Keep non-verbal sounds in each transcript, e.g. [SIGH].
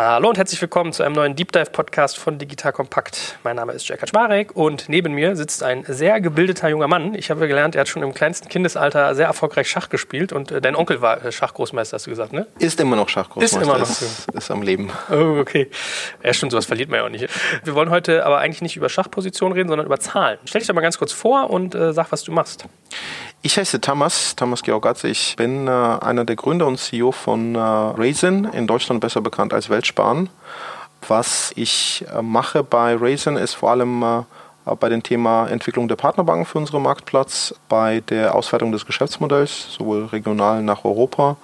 Hallo und herzlich willkommen zu einem neuen Deep Dive Podcast von Digital Kompakt. Mein Name ist Jack Kaczmarek und neben mir sitzt ein sehr gebildeter junger Mann. Ich habe gelernt, er hat schon im kleinsten Kindesalter sehr erfolgreich Schach gespielt und äh, dein Onkel war äh, Schachgroßmeister, hast du gesagt, ne? Ist immer noch Schachgroßmeister. Ist immer noch. Ist, ist am Leben. Oh, okay. Ja, stimmt, sowas verliert man ja auch nicht. Wir wollen heute aber eigentlich nicht über Schachpositionen reden, sondern über Zahlen. Stell dich doch mal ganz kurz vor und äh, sag, was du machst. Ich heiße Thomas, Thomas Georgatze. Ich bin äh, einer der Gründer und CEO von äh, Raisin, in Deutschland besser bekannt als Weltsparen. Was ich äh, mache bei Raisin ist vor allem äh, bei dem Thema Entwicklung der Partnerbanken für unseren Marktplatz, bei der Auswertung des Geschäftsmodells, sowohl regional nach Europa,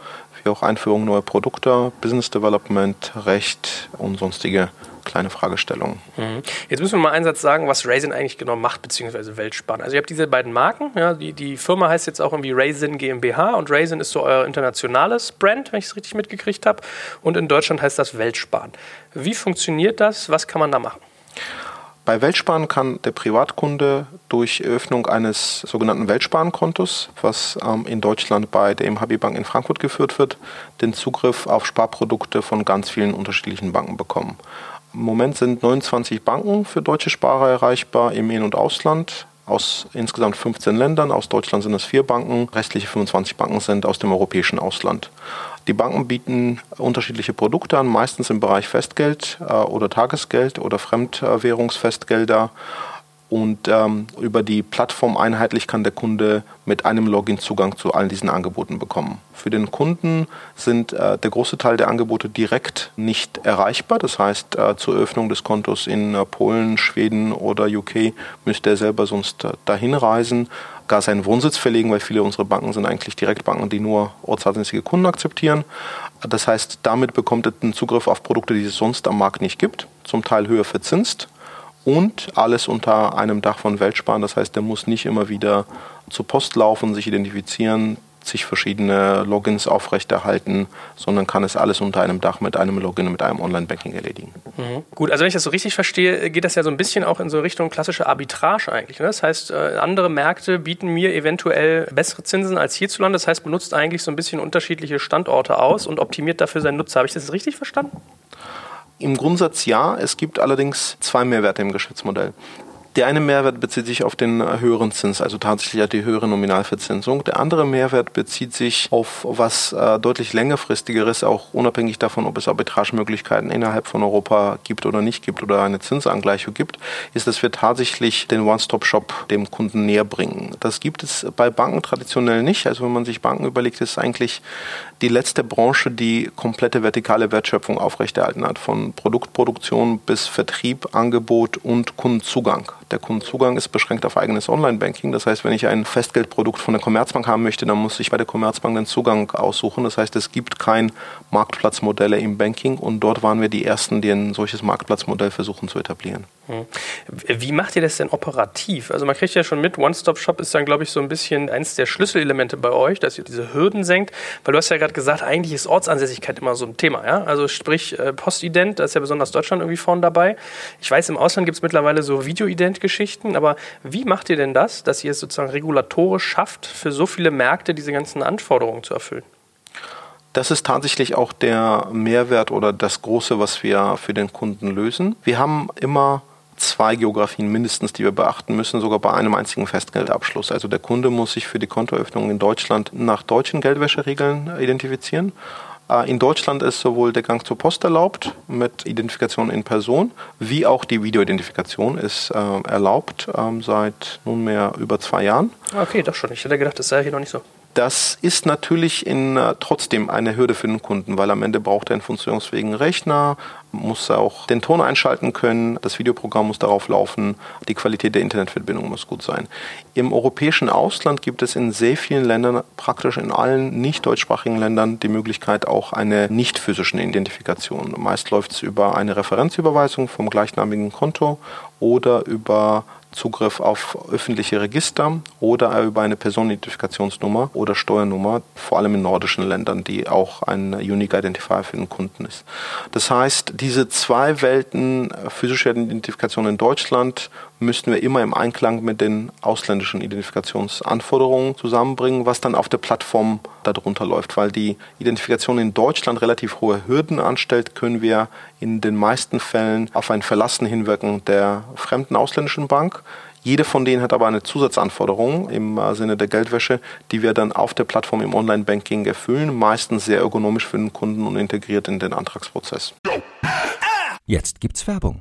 wie auch Einführung neuer Produkte, Business Development, Recht und sonstige kleine Fragestellungen. Mhm. Jetzt müssen wir mal einen Satz sagen, was Raisin eigentlich genau macht, beziehungsweise Weltspann. Also ihr habt diese beiden Marken, ja, die, die Firma heißt jetzt auch irgendwie Raisin GmbH und Raisin ist so euer internationales Brand, wenn ich es richtig mitgekriegt habe. Und in Deutschland heißt das Weltsparen. Wie funktioniert das? Was kann man da machen? Bei Weltsparen kann der Privatkunde durch Eröffnung eines sogenannten Weltsparenkontos, was ähm, in Deutschland bei der MHB Bank in Frankfurt geführt wird, den Zugriff auf Sparprodukte von ganz vielen unterschiedlichen Banken bekommen. Im Moment sind 29 Banken für deutsche Sparer erreichbar im In- und Ausland. Aus insgesamt 15 Ländern, aus Deutschland sind es vier Banken, restliche 25 Banken sind aus dem europäischen Ausland. Die Banken bieten unterschiedliche Produkte an, meistens im Bereich Festgeld äh, oder Tagesgeld oder Fremdwährungsfestgelder. Und ähm, über die Plattform einheitlich kann der Kunde mit einem Login Zugang zu all diesen Angeboten bekommen. Für den Kunden sind äh, der große Teil der Angebote direkt nicht erreichbar. Das heißt, äh, zur Eröffnung des Kontos in äh, Polen, Schweden oder UK müsste er selber sonst äh, dahin reisen, gar seinen Wohnsitz verlegen, weil viele unserer Banken sind eigentlich Direktbanken, die nur ortsansässige Kunden akzeptieren. Das heißt, damit bekommt er den Zugriff auf Produkte, die es sonst am Markt nicht gibt, zum Teil höher verzinst und alles unter einem Dach von Weltsparen. Das heißt, der muss nicht immer wieder zur Post laufen, sich identifizieren, sich verschiedene Logins aufrechterhalten, sondern kann es alles unter einem Dach mit einem Login, mit einem Online-Banking erledigen. Mhm. Gut, also wenn ich das so richtig verstehe, geht das ja so ein bisschen auch in so Richtung klassische Arbitrage eigentlich. Ne? Das heißt, äh, andere Märkte bieten mir eventuell bessere Zinsen als hierzulande. Das heißt, benutzt eigentlich so ein bisschen unterschiedliche Standorte aus und optimiert dafür seinen Nutzer. Habe ich das richtig verstanden? Im Grundsatz ja. Es gibt allerdings zwei Mehrwerte im Geschäftsmodell. Der eine Mehrwert bezieht sich auf den höheren Zins, also tatsächlich die höhere Nominalverzinsung. Der andere Mehrwert bezieht sich auf was äh, deutlich längerfristigeres, auch unabhängig davon, ob es Arbitragemöglichkeiten innerhalb von Europa gibt oder nicht gibt oder eine Zinsangleichung gibt, ist, dass wir tatsächlich den One-Stop-Shop dem Kunden näher bringen. Das gibt es bei Banken traditionell nicht. Also wenn man sich Banken überlegt, ist eigentlich die letzte Branche, die komplette vertikale Wertschöpfung aufrechterhalten hat, von Produktproduktion bis Vertrieb, Angebot und Kundenzugang. Der Kundenzugang ist beschränkt auf eigenes Online-Banking. Das heißt, wenn ich ein Festgeldprodukt von der Commerzbank haben möchte, dann muss ich bei der Commerzbank den Zugang aussuchen. Das heißt, es gibt kein Marktplatzmodelle im Banking und dort waren wir die Ersten, die ein solches Marktplatzmodell versuchen zu etablieren. Hm. Wie macht ihr das denn operativ? Also man kriegt ja schon mit, One-Stop-Shop ist dann, glaube ich, so ein bisschen eines der Schlüsselelemente bei euch, dass ihr diese Hürden senkt, weil du hast ja gerade gesagt, eigentlich ist Ortsansässigkeit immer so ein Thema. Ja? Also sprich äh, Postident, da ist ja besonders Deutschland irgendwie vorne dabei. Ich weiß, im Ausland gibt es mittlerweile so Videoident-Geschichten, aber wie macht ihr denn das, dass ihr es sozusagen regulatorisch schafft, für so viele Märkte diese ganzen Anforderungen zu erfüllen? Das ist tatsächlich auch der Mehrwert oder das Große, was wir für den Kunden lösen. Wir haben immer zwei Geografien mindestens, die wir beachten müssen, sogar bei einem einzigen Festgeldabschluss. Also der Kunde muss sich für die Kontoöffnung in Deutschland nach deutschen Geldwäscheregeln identifizieren. Äh, in Deutschland ist sowohl der Gang zur Post erlaubt mit Identifikation in Person, wie auch die Videoidentifikation ist äh, erlaubt ähm, seit nunmehr über zwei Jahren. Okay, doch schon. Ich hätte gedacht, das sei hier noch nicht so. Das ist natürlich in, äh, trotzdem eine Hürde für den Kunden, weil am Ende braucht er einen funktionsfähigen Rechner, muss auch den Ton einschalten können, das Videoprogramm muss darauf laufen, die Qualität der Internetverbindung muss gut sein. Im europäischen Ausland gibt es in sehr vielen Ländern, praktisch in allen nicht deutschsprachigen Ländern, die Möglichkeit auch einer nicht physischen Identifikation. Meist läuft es über eine Referenzüberweisung vom gleichnamigen Konto oder über Zugriff auf öffentliche Register oder über eine Personenidentifikationsnummer oder Steuernummer, vor allem in nordischen Ländern, die auch ein Unique Identifier für den Kunden ist. Das heißt, diese zwei Welten, physische Identifikation in Deutschland müssten wir immer im Einklang mit den ausländischen Identifikationsanforderungen zusammenbringen, was dann auf der Plattform darunter läuft. Weil die Identifikation in Deutschland relativ hohe Hürden anstellt, können wir in den meisten Fällen auf ein Verlassen hinwirken der fremden ausländischen Bank. Jede von denen hat aber eine Zusatzanforderung im äh, Sinne der Geldwäsche, die wir dann auf der Plattform im Online-Banking erfüllen, meistens sehr ergonomisch für den Kunden und integriert in den Antragsprozess. Jetzt gibt's Werbung.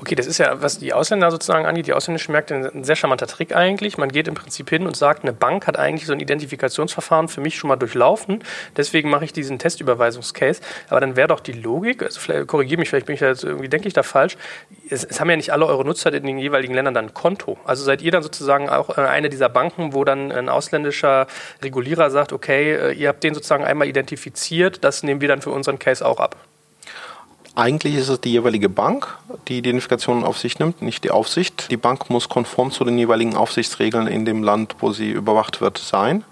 Okay, das ist ja, was die Ausländer sozusagen angeht, die ausländischen Märkte, ein sehr charmanter Trick eigentlich. Man geht im Prinzip hin und sagt, eine Bank hat eigentlich so ein Identifikationsverfahren für mich schon mal durchlaufen. Deswegen mache ich diesen Testüberweisungscase. Aber dann wäre doch die Logik, also korrigiere mich, vielleicht bin ich da jetzt irgendwie, denke ich da falsch. Es, es, haben ja nicht alle eure Nutzer in den jeweiligen Ländern dann ein Konto. Also seid ihr dann sozusagen auch äh, eine dieser Banken, wo dann ein ausländischer Regulierer sagt, okay, äh, ihr habt den sozusagen einmal identifiziert, das nehmen wir dann für unseren Case auch ab. Eigentlich ist es die jeweilige Bank, die Identifikation auf sich nimmt, nicht die Aufsicht. Die Bank muss konform zu den jeweiligen Aufsichtsregeln in dem Land, wo sie überwacht wird, sein.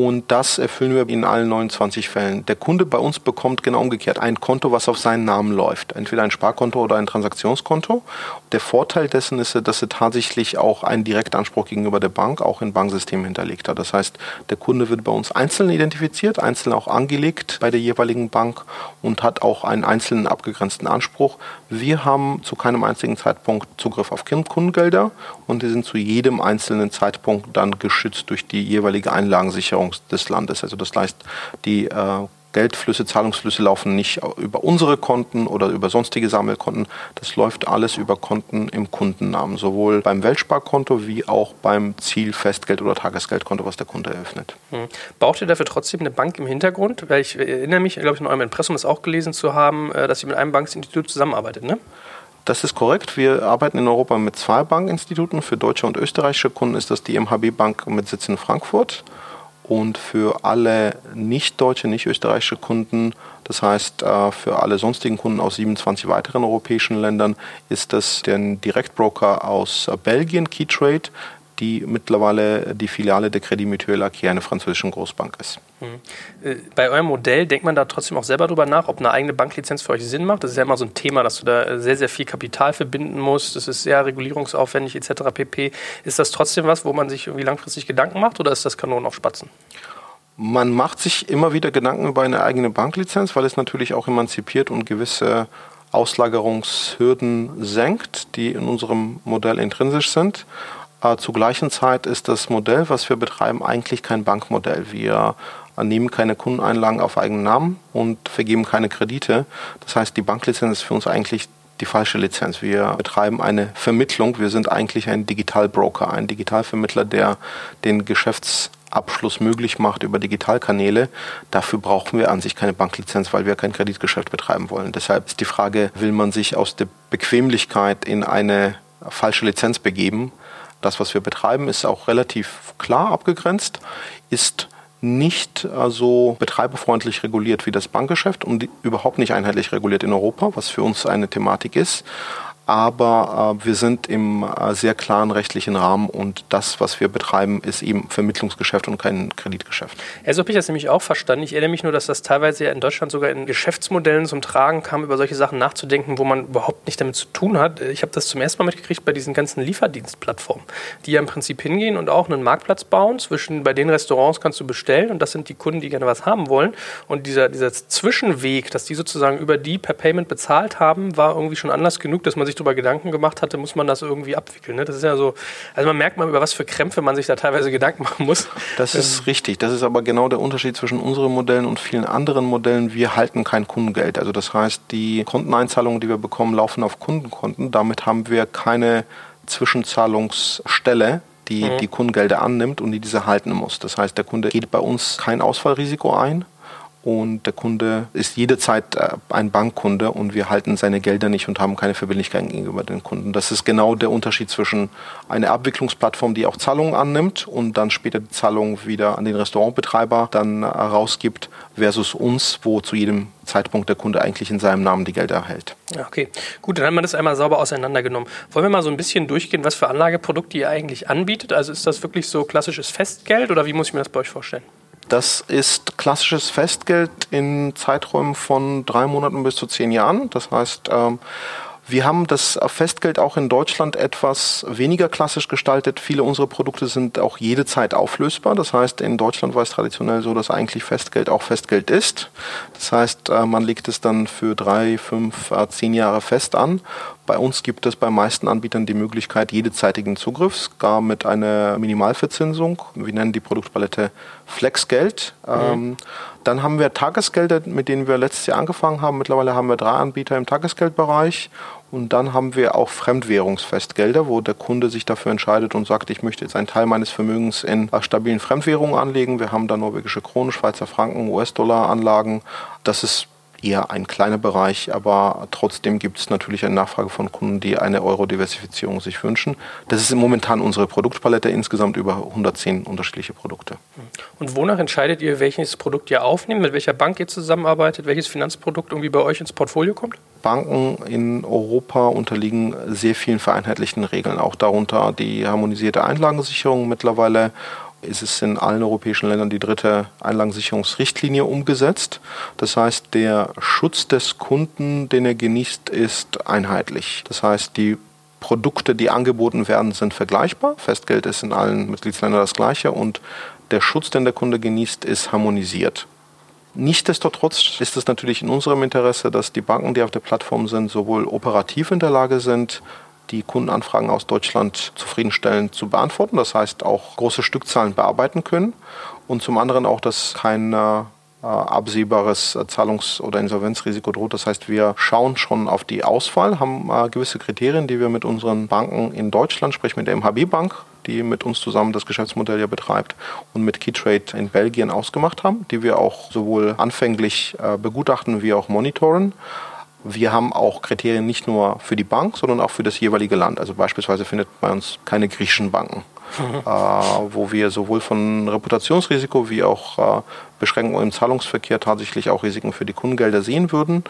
Und das erfüllen wir in allen 29 Fällen. Der Kunde bei uns bekommt genau umgekehrt ein Konto, was auf seinen Namen läuft. Entweder ein Sparkonto oder ein Transaktionskonto. Der Vorteil dessen ist, dass er tatsächlich auch einen Direktanspruch gegenüber der Bank auch im Banksystem hinterlegt hat. Das heißt, der Kunde wird bei uns einzeln identifiziert, einzeln auch angelegt bei der jeweiligen Bank und hat auch einen einzelnen abgegrenzten Anspruch. Wir haben zu keinem einzigen Zeitpunkt Zugriff auf Kundengelder und die sind zu jedem einzelnen Zeitpunkt dann geschützt durch die jeweilige Einlagensicherung Währung des Landes. Also das heißt, die äh, Geldflüsse, Zahlungsflüsse laufen nicht über unsere Konten oder über sonstige Sammelkonten. Das läuft alles über Konten im Kundennamen, sowohl beim Weltsparkonto wie auch beim Zielfestgeld- oder Tagesgeldkonto, was der Kunde eröffnet. Hm. Braucht ihr dafür trotzdem eine Bank im Hintergrund? Weil ich erinnere mich, glaube ich, in eurem Impressum das auch gelesen zu haben, äh, dass ihr mit einem Bankinstitut zusammenarbeitet, ne? Das ist korrekt. Wir arbeiten in Europa mit zwei Bankinstituten. Für deutsche und österreichische Kunden ist das die MHB Bank mit Sitz in Frankfurt und für alle nicht deutsche, nicht österreichische Kunden, das heißt äh, für alle sonstigen Kunden aus 27 weiteren europäischen Ländern, ist das der Direktbroker aus Belgien, Keytrade, die mittlerweile die Filiale der Credit Mutuel Acquis, einer französischen Großbank ist. Mhm. Äh, bei eurem Modell denkt man da trotzdem auch selber drüber nach, ob eine eigene Banklizenz für euch Sinn macht. Das ist ja immer so ein Thema, dass du da sehr, sehr viel Kapital verbinden musst. Das ist sehr regulierungsaufwendig etc. pp. Ist das trotzdem was, wo man sich irgendwie langfristig Gedanken macht oder ist das Kanonen auf Spatzen? Man macht sich immer wieder Gedanken über eine eigene Banklizenz, weil es natürlich auch emanzipiert und gewisse Auslagerungshürden senkt, die in unserem Modell intrinsisch sind. Äh, zur gleichen Zeit ist das Modell, was wir betreiben, eigentlich kein Bankmodell. Wir nehmen keine Kundeneinlagen auf eigenen Namen und vergeben keine Kredite. Das heißt, die Banklizenz ist für uns eigentlich die falsche Lizenz. Wir betreiben eine Vermittlung. Wir sind eigentlich ein Digitalbroker, ein Digitalvermittler, der den Geschäftsabschluss möglich macht über Digitalkanäle. Dafür brauchen wir an sich keine Banklizenz, weil wir kein Kreditgeschäft betreiben wollen. Deshalb ist die Frage, will man sich aus der Bequemlichkeit in eine falsche Lizenz begeben? Das, was wir betreiben, ist auch relativ klar abgegrenzt, ist nicht äh, so betreiberfreundlich reguliert wie das Bankgeschäft und überhaupt nicht einheitlich reguliert in Europa, was für uns eine Thematik ist aber äh, wir sind im äh, sehr klaren rechtlichen Rahmen und das, was wir betreiben, ist eben Vermittlungsgeschäft und kein Kreditgeschäft. Ja, so habe ich das nämlich auch verstanden. Ich erinnere mich nur, dass das teilweise ja in Deutschland sogar in Geschäftsmodellen zum Tragen kam, über solche Sachen nachzudenken, wo man überhaupt nicht damit zu tun hat. Ich habe das zum ersten Mal mitgekriegt bei diesen ganzen Lieferdienstplattformen, die ja im Prinzip hingehen und auch einen Marktplatz bauen. Zwischen bei den Restaurants kannst du bestellen und das sind die Kunden, die gerne was haben wollen. Und dieser, dieser Zwischenweg, dass die sozusagen über die per Payment bezahlt haben, war irgendwie schon Anlass genug, dass man sich darüber Gedanken gemacht hatte, muss man das irgendwie abwickeln. Ne? Das ist ja so, also man merkt mal, über was für Krämpfe man sich da teilweise Gedanken machen muss. Das ist ähm. richtig. Das ist aber genau der Unterschied zwischen unseren Modellen und vielen anderen Modellen. Wir halten kein Kundengeld. Also das heißt, die Konteneinzahlungen, die wir bekommen, laufen auf Kundenkonten. Damit haben wir keine Zwischenzahlungsstelle, die mhm. die Kundengelder annimmt und die diese halten muss. Das heißt, der Kunde geht bei uns kein Ausfallrisiko ein und der Kunde ist jederzeit äh, ein Bankkunde und wir halten seine Gelder nicht und haben keine Verbindlichkeiten gegenüber den Kunden. Das ist genau der Unterschied zwischen einer Abwicklungsplattform, die auch Zahlungen annimmt und dann später die Zahlungen wieder an den Restaurantbetreiber dann äh, rausgibt, versus uns, wo zu jedem Zeitpunkt der Kunde eigentlich in seinem Namen die Gelder erhält. Okay, gut, dann haben wir das einmal sauber auseinandergenommen. Wollen wir mal so ein bisschen durchgehen, was für Anlageprodukte ihr eigentlich anbietet? Also ist das wirklich so klassisches Festgeld oder wie muss ich mir das bei euch vorstellen? Das ist klassisches Festgeld in Zeiträumen von drei Monaten bis zu zehn Jahren. Das heißt, ähm, wir haben das Festgeld auch in Deutschland etwas weniger klassisch gestaltet. Viele unserer Produkte sind auch jede Zeit auflösbar. Das heißt, in Deutschland war es traditionell so, dass eigentlich Festgeld auch Festgeld ist. Das heißt, äh, man legt es dann für drei, fünf, äh, zehn Jahre fest an. Bei uns gibt es bei meisten Anbietern die Möglichkeit jedezeitigen Zugriffs, gar mit einer Minimalverzinsung. Wir nennen die Produktpalette Flexgeld. Mhm. Ähm, dann haben wir Tagesgelder, mit denen wir letztes Jahr angefangen haben. Mittlerweile haben wir drei Anbieter im Tagesgeldbereich. Und dann haben wir auch Fremdwährungsfestgelder, wo der Kunde sich dafür entscheidet und sagt, ich möchte jetzt einen Teil meines Vermögens in stabilen Fremdwährungen anlegen. Wir haben da norwegische Kronen, Schweizer Franken, US-Dollar-Anlagen. Das ist eher ein kleiner Bereich, aber trotzdem gibt es natürlich eine Nachfrage von Kunden, die eine Euro-Diversifizierung sich wünschen. Das ist momentan unsere Produktpalette, insgesamt über 110 unterschiedliche Produkte. Und wonach entscheidet ihr, welches Produkt ihr aufnehmt, mit welcher Bank ihr zusammenarbeitet, welches Finanzprodukt irgendwie bei euch ins Portfolio kommt? Banken in Europa unterliegen sehr vielen vereinheitlichten Regeln, auch darunter die harmonisierte Einlagensicherung mittlerweile ist es in allen europäischen Ländern die dritte Einlagensicherungsrichtlinie umgesetzt. Das heißt, der Schutz des Kunden, den er genießt, ist einheitlich. Das heißt, die Produkte, die angeboten werden, sind vergleichbar. Festgeld ist in allen Mitgliedsländern das gleiche und der Schutz, den der Kunde genießt, ist harmonisiert. Nichtsdestotrotz ist es natürlich in unserem Interesse, dass die Banken, die auf der Plattform sind, sowohl operativ in der Lage sind, die Kundenanfragen aus Deutschland zufriedenstellend zu beantworten. Das heißt, auch große Stückzahlen bearbeiten können. Und zum anderen auch, dass kein äh, absehbares Zahlungs- oder Insolvenzrisiko droht. Das heißt, wir schauen schon auf die Auswahl, haben äh, gewisse Kriterien, die wir mit unseren Banken in Deutschland, sprich mit der MHB Bank, die mit uns zusammen das Geschäftsmodell ja betreibt, und mit Keytrade in Belgien ausgemacht haben, die wir auch sowohl anfänglich äh, begutachten wie auch monitoren. Wir haben auch Kriterien nicht nur für die Bank, sondern auch für das jeweilige Land. Also beispielsweise findet bei uns keine griechischen Banken, mhm. äh, wo wir sowohl von Reputationsrisiko wie auch äh, Beschränkungen im Zahlungsverkehr tatsächlich auch Risiken für die Kundengelder sehen würden.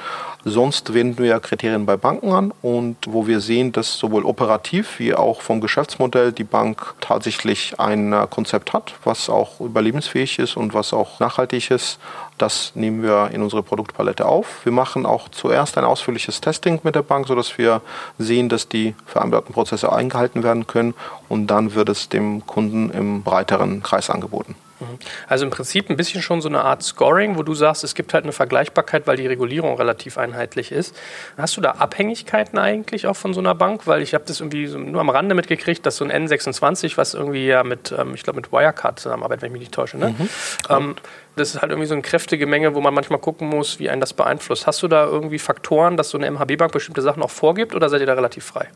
Sonst wenden wir Kriterien bei Banken an und wo wir sehen, dass sowohl operativ wie auch vom Geschäftsmodell die Bank tatsächlich ein äh, Konzept hat, was auch überlebensfähig ist und was auch nachhaltig ist. Das nehmen wir in unsere Produktpalette auf. Wir machen auch zuerst ein ausführliches Testing mit der Bank, sodass wir sehen, dass die vereinbarten Prozesse eingehalten werden können und dann wird es dem Kunden im breiteren Kreis angeboten. Mhm. Also im Prinzip ein bisschen schon so eine Art Scoring, wo du sagst, es gibt halt eine Vergleichbarkeit, weil die Regulierung relativ einheitlich ist. Hast du da Abhängigkeiten eigentlich auch von so einer Bank? Weil ich habe das irgendwie so nur am Rande mitgekriegt, dass so ein N26, was irgendwie ja mit, ähm, ich glaube mit Wirecard zusammenarbeitet, wenn ich mich nicht täusche, ne? Mhm. Ähm, das ist halt irgendwie so eine kräftige Menge, wo man manchmal gucken muss, wie einen das beeinflusst. Hast du da irgendwie Faktoren, dass so eine MHB-Bank bestimmte Sachen auch vorgibt oder seid ihr da relativ frei?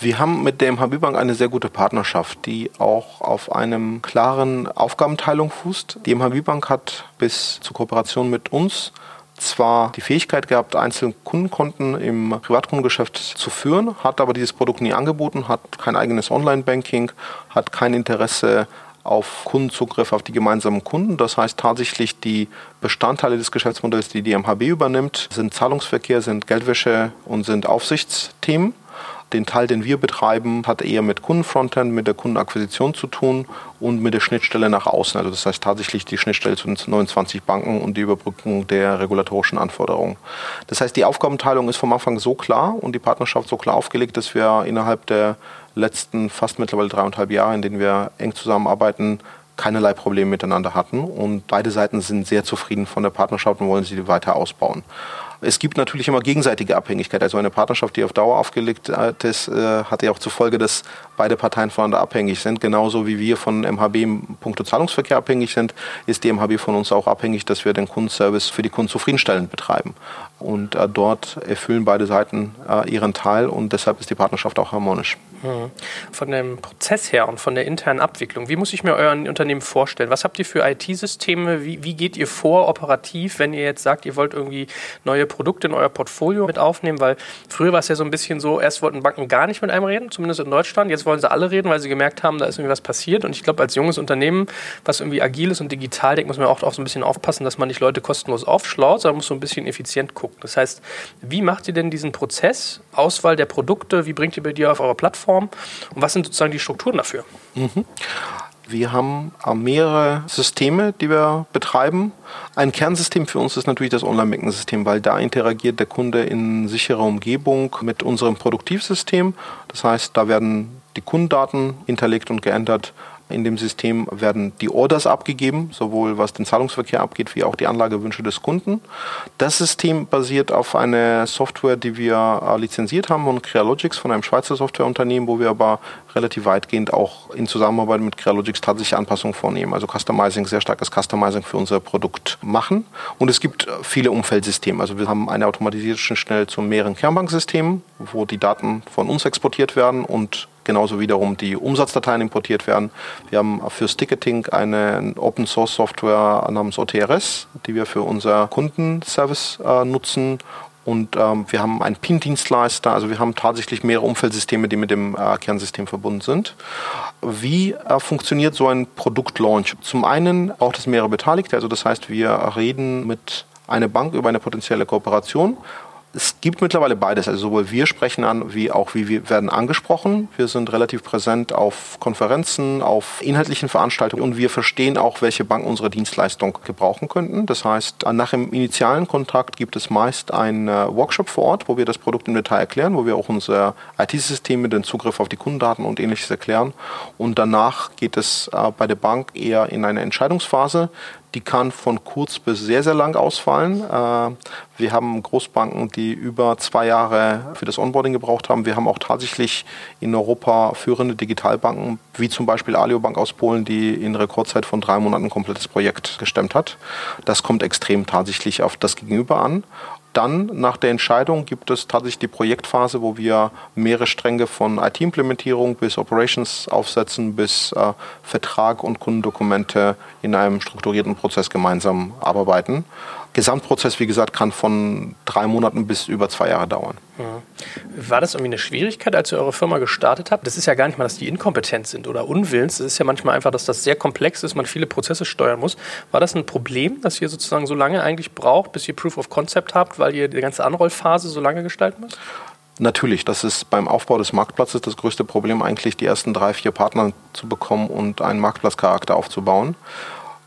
Wir haben mit der MHB Bank eine sehr gute Partnerschaft, die auch auf einem klaren Aufgabenteilung fußt. Die MHB Bank hat bis zur Kooperation mit uns zwar die Fähigkeit gehabt, einzelne Kundenkonten im Privatkundengeschäft zu führen, hat aber dieses Produkt nie angeboten, hat kein eigenes Online-Banking, hat kein Interesse auf Kundenzugriff auf die gemeinsamen Kunden. Das heißt tatsächlich die Bestandteile des Geschäftsmodells, die die MHB übernimmt, sind Zahlungsverkehr, sind Geldwäsche und sind Aufsichtsthemen. Den Teil, den wir betreiben, hat eher mit Kundenfrontend, mit der Kundenakquisition zu tun und mit der Schnittstelle nach außen. Also das heißt tatsächlich die Schnittstelle zu den 29 Banken und die Überbrückung der regulatorischen Anforderungen. Das heißt, die Aufgabenteilung ist vom Anfang so klar und die Partnerschaft so klar aufgelegt, dass wir innerhalb der letzten fast mittlerweile dreieinhalb Jahre, in denen wir eng zusammenarbeiten, keinerlei Probleme miteinander hatten und beide Seiten sind sehr zufrieden von der Partnerschaft und wollen sie weiter ausbauen. Es gibt natürlich immer gegenseitige Abhängigkeit. Also eine Partnerschaft, die auf Dauer aufgelegt ist, äh, hat ja auch zur Folge, dass beide Parteien voneinander abhängig sind. Genauso wie wir von MHB im Punkto Zahlungsverkehr abhängig sind, ist die MHB von uns auch abhängig, dass wir den Kundenservice für die Kunden zufriedenstellend betreiben. Und äh, dort erfüllen beide Seiten äh, ihren Teil und deshalb ist die Partnerschaft auch harmonisch. Mhm. Von dem Prozess her und von der internen Abwicklung, wie muss ich mir euer Unternehmen vorstellen? Was habt ihr für IT-Systeme? Wie, wie geht ihr vor operativ, wenn ihr jetzt sagt, ihr wollt irgendwie neue Produkte in euer Portfolio mit aufnehmen? Weil früher war es ja so ein bisschen so, erst wollten Banken gar nicht mit einem reden, zumindest in Deutschland. Jetzt wollen sie alle reden, weil sie gemerkt haben, da ist irgendwie was passiert. Und ich glaube, als junges Unternehmen, was irgendwie agil ist und digital denkt, muss man auch, auch so ein bisschen aufpassen, dass man nicht Leute kostenlos aufschlaut, sondern muss so ein bisschen effizient gucken. Das heißt, wie macht ihr denn diesen Prozess, Auswahl der Produkte, wie bringt ihr bei dir auf eure Plattform und was sind sozusagen die Strukturen dafür? Mhm. Wir haben mehrere Systeme, die wir betreiben. Ein Kernsystem für uns ist natürlich das Online-Banking-System, weil da interagiert der Kunde in sicherer Umgebung mit unserem Produktivsystem. Das heißt, da werden die Kundendaten hinterlegt und geändert in dem System werden die Orders abgegeben, sowohl was den Zahlungsverkehr abgeht, wie auch die Anlagewünsche des Kunden. Das System basiert auf einer Software, die wir äh, lizenziert haben von Crealogics, von einem Schweizer Softwareunternehmen, wo wir aber relativ weitgehend auch in Zusammenarbeit mit Crealogics tatsächlich Anpassungen vornehmen. Also Customizing, sehr starkes Customizing für unser Produkt machen. Und es gibt viele Umfeldsysteme. Also wir haben eine automatisierte Schnittstelle zu mehreren Kernbanksystemen, wo die Daten von uns exportiert werden und genauso wiederum die Umsatzdateien importiert werden. Wir haben fürs Ticketing eine Open Source Software namens OTRS, die wir für unser Kundenservice äh, nutzen und ähm, wir haben einen PIN-Dienstleister, also wir haben tatsächlich mehrere Umfeldsysteme, die mit dem äh, Kernsystem verbunden sind. Wie äh, funktioniert so ein Produktlaunch? Zum einen braucht es mehrere Beteiligte, also das heißt, wir reden mit einer Bank über eine potenzielle Kooperation es gibt mittlerweile beides. Also sowohl wir sprechen an, wie auch wir werden angesprochen. Wir sind relativ präsent auf Konferenzen, auf inhaltlichen Veranstaltungen und wir verstehen auch, welche Banken unsere Dienstleistung gebrauchen könnten. Das heißt, nach dem initialen Kontakt gibt es meist einen äh, Workshop vor Ort, wo wir das Produkt im Detail erklären, wo wir auch unser IT-System mit dem Zugriff auf die Kundendaten und ähnliches erklären. Und danach geht es äh, bei der Bank eher in eine Entscheidungsphase. Die kann von kurz bis sehr, sehr lang ausfallen. Äh, wir haben Großbanken, die über zwei Jahre für das Onboarding gebraucht haben. Wir haben auch tatsächlich in Europa führende Digitalbanken, wie zum Beispiel Alio Bank aus Polen, die in Rekordzeit von drei Monaten ein komplettes Projekt gestemmt hat. Das kommt extrem tatsächlich auf das Gegenüber an dann nach der Entscheidung gibt es tatsächlich die Projektphase, wo wir mehrere Stränge von IT-Implementierung bis Operations aufsetzen, bis äh, Vertrag und Kundendokumente in einem strukturierten Prozess gemeinsam abarbeiten. Gesamtprozess, wie gesagt, kann von drei Monaten bis über zwei Jahre dauern. War das irgendwie eine Schwierigkeit, als ihr eure Firma gestartet habt? Das ist ja gar nicht mal, dass die inkompetent sind oder unwillens. Es ist ja manchmal einfach, dass das sehr komplex ist, man viele Prozesse steuern muss. War das ein Problem, dass ihr sozusagen so lange eigentlich braucht, bis ihr Proof of Concept habt, weil ihr die ganze Anrollphase so lange gestalten müsst? Natürlich, das ist beim Aufbau des Marktplatzes das größte Problem, eigentlich die ersten drei, vier Partner zu bekommen und einen Marktplatzcharakter aufzubauen.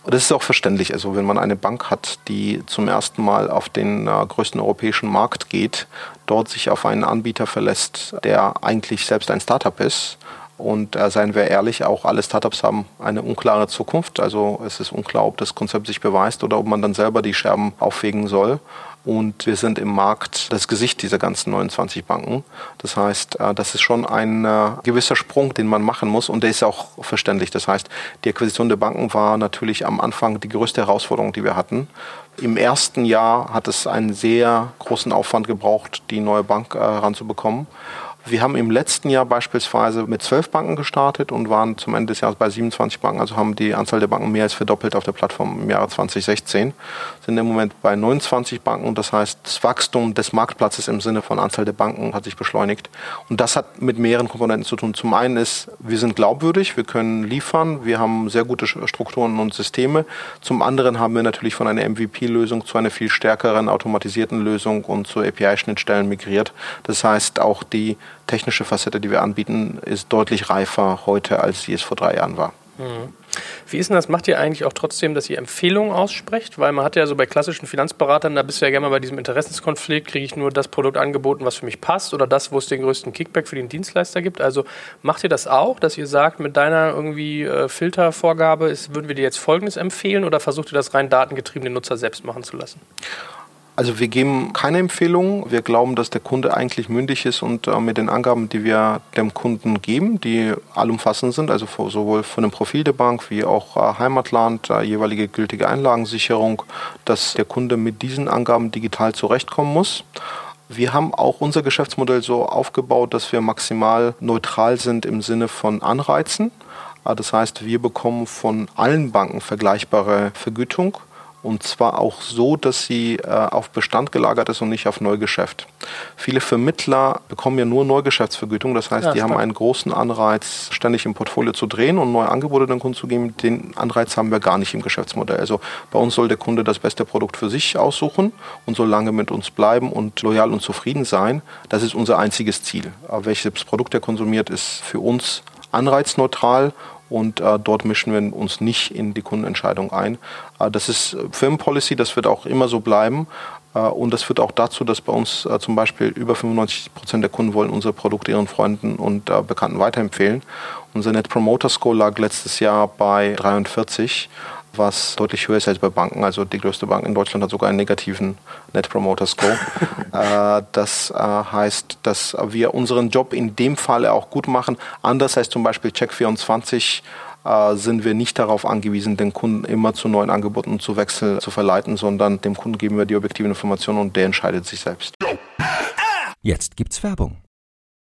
Das ist auch verständlich. Also wenn man eine Bank hat, die zum ersten Mal auf den äh, größten europäischen Markt geht, dort sich auf einen Anbieter verlässt, der eigentlich selbst ein Startup ist. Und äh, seien wir ehrlich, auch alle Startups haben eine unklare Zukunft. Also es ist unklar, ob das Konzept sich beweist oder ob man dann selber die Scherben auffegen soll. Und wir sind im Markt das Gesicht dieser ganzen 29 Banken. Das heißt, äh, das ist schon ein äh, gewisser Sprung, den man machen muss und der ist auch verständlich. Das heißt, die Akquisition der Banken war natürlich am Anfang die größte Herausforderung, die wir hatten. Im ersten Jahr hat es einen sehr großen Aufwand gebraucht, die neue Bank heranzubekommen. Wir haben im letzten Jahr beispielsweise mit zwölf Banken gestartet und waren zum Ende des Jahres bei 27 Banken, also haben die Anzahl der Banken mehr als verdoppelt auf der Plattform im Jahre 2016. Sind im Moment bei 29 Banken und das heißt, das Wachstum des Marktplatzes im Sinne von Anzahl der Banken hat sich beschleunigt. Und das hat mit mehreren Komponenten zu tun. Zum einen ist, wir sind glaubwürdig, wir können liefern, wir haben sehr gute Strukturen und Systeme. Zum anderen haben wir natürlich von einer MVP-Lösung zu einer viel stärkeren automatisierten Lösung und zu API-Schnittstellen migriert. Das heißt, auch die technische Facette, die wir anbieten, ist deutlich reifer heute, als sie es vor drei Jahren war. Mhm. Wie ist denn das? Macht ihr eigentlich auch trotzdem, dass ihr Empfehlungen aussprecht? Weil man hat ja so bei klassischen Finanzberatern, da bist du ja gerne mal bei diesem Interessenskonflikt, kriege ich nur das Produkt angeboten, was für mich passt oder das, wo es den größten Kickback für den Dienstleister gibt. Also macht ihr das auch, dass ihr sagt, mit deiner irgendwie äh, Filtervorgabe ist, würden wir dir jetzt Folgendes empfehlen oder versucht ihr das rein datengetrieben den Nutzer selbst machen zu lassen? Also wir geben keine Empfehlung. Wir glauben, dass der Kunde eigentlich mündig ist und äh, mit den Angaben, die wir dem Kunden geben, die allumfassend sind, also sowohl von dem Profil der Bank wie auch äh, Heimatland, äh, jeweilige gültige Einlagensicherung, dass der Kunde mit diesen Angaben digital zurechtkommen muss. Wir haben auch unser Geschäftsmodell so aufgebaut, dass wir maximal neutral sind im Sinne von Anreizen. Äh, das heißt, wir bekommen von allen Banken vergleichbare Vergütung und zwar auch so, dass sie äh, auf Bestand gelagert ist und nicht auf Neugeschäft. Viele Vermittler bekommen ja nur Neugeschäftsvergütung, das heißt, ja, die haben einen großen Anreiz, ständig im Portfolio zu drehen und neue Angebote den Kunden zu geben. Den Anreiz haben wir gar nicht im Geschäftsmodell. Also bei uns soll der Kunde das beste Produkt für sich aussuchen und so lange mit uns bleiben und loyal und zufrieden sein. Das ist unser einziges Ziel. Welches Produkt er konsumiert, ist für uns anreizneutral und äh, dort mischen wir uns nicht in die Kundenentscheidung ein. Äh, das ist Firmenpolicy, das wird auch immer so bleiben. Äh, und das führt auch dazu, dass bei uns äh, zum Beispiel über 95 Prozent der Kunden wollen unsere Produkte ihren Freunden und Bekannten weiterempfehlen. Unser Net Promoter Score lag letztes Jahr bei 43 was deutlich höher ist als bei Banken. Also die größte Bank in Deutschland hat sogar einen negativen Net Promoter Score. [LAUGHS] das heißt, dass wir unseren Job in dem Fall auch gut machen. Anders als zum Beispiel Check24 äh, sind wir nicht darauf angewiesen, den Kunden immer zu neuen Angeboten zu wechseln, zu verleiten, sondern dem Kunden geben wir die objektiven Informationen und der entscheidet sich selbst. Jetzt gibt's Werbung.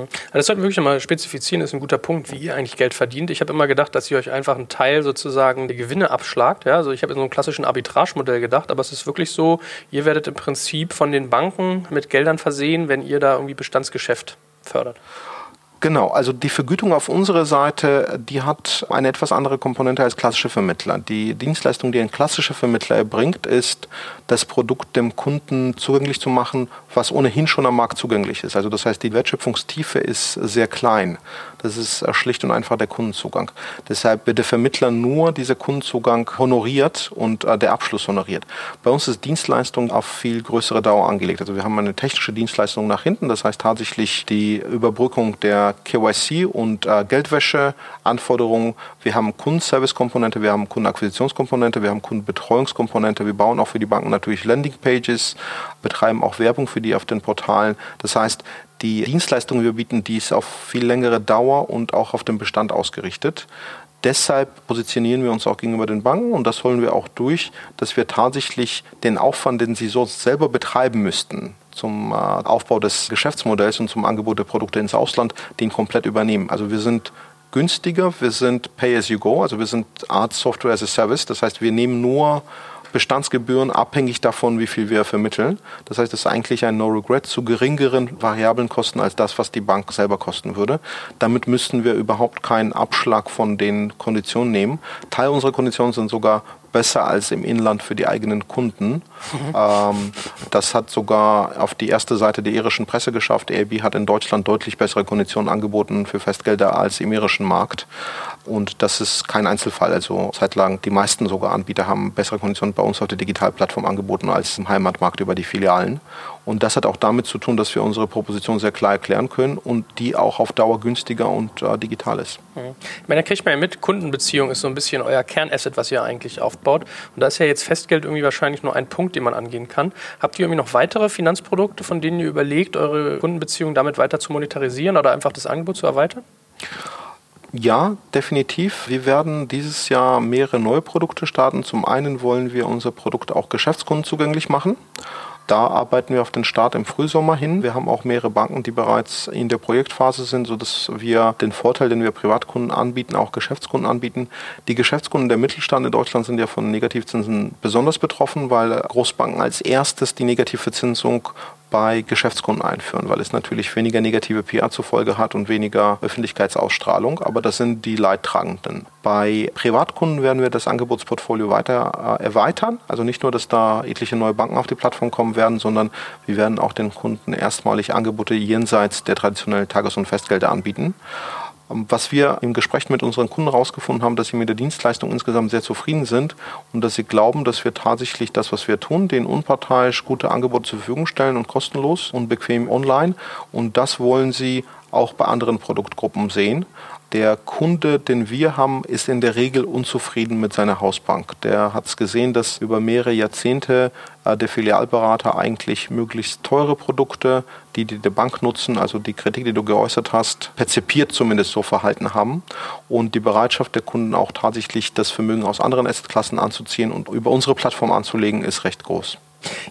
Also das sollten wir wirklich mal spezifizieren, ist ein guter Punkt, wie ihr eigentlich Geld verdient. Ich habe immer gedacht, dass ihr euch einfach einen Teil sozusagen der Gewinne abschlagt. Ja? Also ich habe in so einem klassischen Arbitragemodell gedacht, aber es ist wirklich so, ihr werdet im Prinzip von den Banken mit Geldern versehen, wenn ihr da irgendwie Bestandsgeschäft fördert. Genau, also die Vergütung auf unserer Seite, die hat eine etwas andere Komponente als klassische Vermittler. Die Dienstleistung, die ein klassischer Vermittler erbringt, ist, das Produkt dem Kunden zugänglich zu machen, was ohnehin schon am Markt zugänglich ist. Also das heißt, die Wertschöpfungstiefe ist sehr klein. Das ist äh, schlicht und einfach der Kundenzugang. Deshalb wird der Vermittler nur dieser Kundenzugang honoriert und äh, der Abschluss honoriert. Bei uns ist Dienstleistung auf viel größere Dauer angelegt. Also wir haben eine technische Dienstleistung nach hinten, das heißt tatsächlich die Überbrückung der KYC und äh, Geldwäsche-Anforderungen. Wir haben Kundenservice-Komponente, wir haben Kundenakquisitionskomponente, wir haben Kundenbetreuungskomponente. Wir bauen auch für die Banken natürlich Landing-Pages, betreiben auch Werbung für die auf den Portalen. Das heißt, die Dienstleistungen, die wir bieten, die ist auf viel längere Dauer und auch auf den Bestand ausgerichtet. Deshalb positionieren wir uns auch gegenüber den Banken und das holen wir auch durch, dass wir tatsächlich den Aufwand, den sie sonst selber betreiben müssten, zum äh, Aufbau des Geschäftsmodells und zum Angebot der Produkte ins Ausland, den komplett übernehmen. Also wir sind günstiger, wir sind Pay-as-you-go, also wir sind Art Software as a Service. Das heißt, wir nehmen nur Bestandsgebühren abhängig davon, wie viel wir vermitteln. Das heißt, es ist eigentlich ein No-Regret zu geringeren variablen Kosten als das, was die Bank selber kosten würde. Damit müssten wir überhaupt keinen Abschlag von den Konditionen nehmen. Teil unserer Konditionen sind sogar besser als im Inland für die eigenen Kunden. Ähm, das hat sogar auf die erste Seite der irischen Presse geschafft. AIB hat in Deutschland deutlich bessere Konditionen angeboten für Festgelder als im irischen Markt. Und das ist kein Einzelfall. Also zeitlang die meisten sogar Anbieter haben bessere Konditionen bei uns auf der Digitalplattform angeboten als im Heimatmarkt über die Filialen. Und das hat auch damit zu tun, dass wir unsere Proposition sehr klar erklären können und die auch auf Dauer günstiger und äh, digital ist. Mhm. Ich meine, da kriegt man ja mit, Kundenbeziehung ist so ein bisschen euer Kernasset, was ihr eigentlich aufbaut. Und da ist ja jetzt Festgeld irgendwie wahrscheinlich nur ein Punkt, den man angehen kann. Habt ihr irgendwie noch weitere Finanzprodukte, von denen ihr überlegt, eure Kundenbeziehung damit weiter zu monetarisieren oder einfach das Angebot zu erweitern? Ja, definitiv. Wir werden dieses Jahr mehrere neue Produkte starten. Zum einen wollen wir unser Produkt auch Geschäftskunden zugänglich machen. Da arbeiten wir auf den Start im Frühsommer hin. Wir haben auch mehrere Banken, die bereits in der Projektphase sind, sodass wir den Vorteil, den wir Privatkunden anbieten, auch Geschäftskunden anbieten. Die Geschäftskunden der Mittelstand in Deutschland sind ja von Negativzinsen besonders betroffen, weil Großbanken als erstes die Negativverzinsung bei Geschäftskunden einführen, weil es natürlich weniger negative PR zur Folge hat und weniger Öffentlichkeitsausstrahlung. Aber das sind die Leidtragenden. Bei Privatkunden werden wir das Angebotsportfolio weiter äh, erweitern. Also nicht nur, dass da etliche neue Banken auf die Plattform kommen werden, sondern wir werden auch den Kunden erstmalig Angebote jenseits der traditionellen Tages- und Festgelder anbieten. Was wir im Gespräch mit unseren Kunden herausgefunden haben, dass sie mit der Dienstleistung insgesamt sehr zufrieden sind und dass sie glauben, dass wir tatsächlich das, was wir tun, den unparteiisch gute Angebote zur Verfügung stellen und kostenlos und bequem online. Und das wollen sie auch bei anderen Produktgruppen sehen. Der Kunde, den wir haben, ist in der Regel unzufrieden mit seiner Hausbank. Der hat es gesehen, dass über mehrere Jahrzehnte äh, der Filialberater eigentlich möglichst teure Produkte, die die der Bank nutzen, also die Kritik, die du geäußert hast, perzipiert zumindest so verhalten haben. Und die Bereitschaft der Kunden auch tatsächlich das Vermögen aus anderen Assetklassen anzuziehen und über unsere Plattform anzulegen, ist recht groß.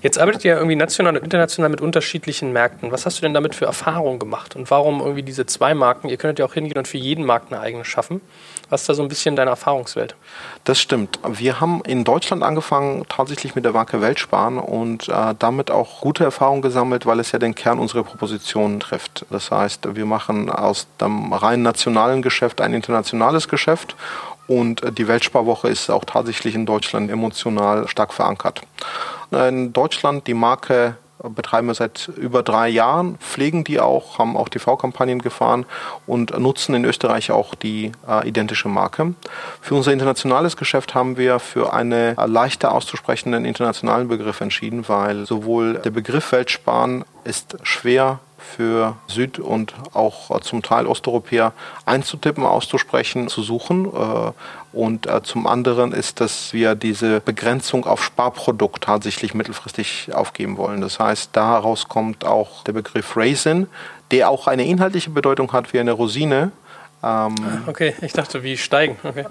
Jetzt arbeitet ihr ja irgendwie national und international mit unterschiedlichen Märkten. Was hast du denn damit für Erfahrungen gemacht? Und warum irgendwie diese zwei Marken? Ihr könntet ja auch hingehen und für jeden Markt eine eigene schaffen. Was ist da so ein bisschen deine Erfahrungswelt? Das stimmt. Wir haben in Deutschland angefangen tatsächlich mit der Marke Weltsparen und äh, damit auch gute Erfahrungen gesammelt, weil es ja den Kern unserer Proposition trifft. Das heißt, wir machen aus dem rein nationalen Geschäft ein internationales Geschäft und die Weltsparwoche ist auch tatsächlich in Deutschland emotional stark verankert. In Deutschland die Marke betreiben wir seit über drei Jahren, pflegen die auch, haben auch TV-Kampagnen gefahren und nutzen in Österreich auch die äh, identische Marke. Für unser internationales Geschäft haben wir für einen äh, leichter auszusprechenden internationalen Begriff entschieden, weil sowohl der Begriff Weltsparen ist schwer für Süd- und auch zum Teil Osteuropäer einzutippen, auszusprechen, zu suchen. Äh, und äh, zum anderen ist, dass wir diese Begrenzung auf Sparprodukt tatsächlich mittelfristig aufgeben wollen. Das heißt, daraus kommt auch der Begriff Raisin, der auch eine inhaltliche Bedeutung hat wie eine Rosine, ähm, okay, ich dachte, wie steigen. Okay.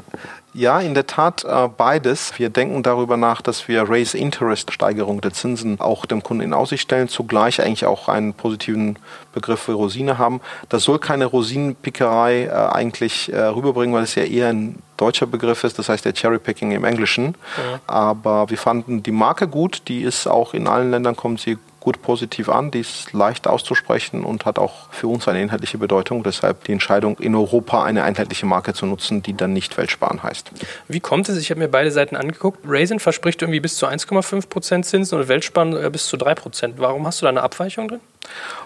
Ja, in der Tat äh, beides. Wir denken darüber nach, dass wir Raise Interest, Steigerung der Zinsen, auch dem Kunden in Aussicht stellen, zugleich eigentlich auch einen positiven Begriff für Rosine haben. Das soll keine Rosinenpickerei äh, eigentlich äh, rüberbringen, weil es ja eher ein deutscher Begriff ist, das heißt der Cherrypicking im Englischen. Ja. Aber wir fanden die Marke gut, die ist auch in allen Ländern, kommt sie gut positiv an, die ist leicht auszusprechen und hat auch für uns eine inhaltliche Bedeutung. Deshalb die Entscheidung, in Europa eine einheitliche Marke zu nutzen, die dann nicht Weltsparen heißt. Wie kommt es? Ich habe mir beide Seiten angeguckt. Raisin verspricht irgendwie bis zu 1,5 Prozent Zinsen und Weltsparen äh, bis zu 3 Prozent. Warum hast du da eine Abweichung drin?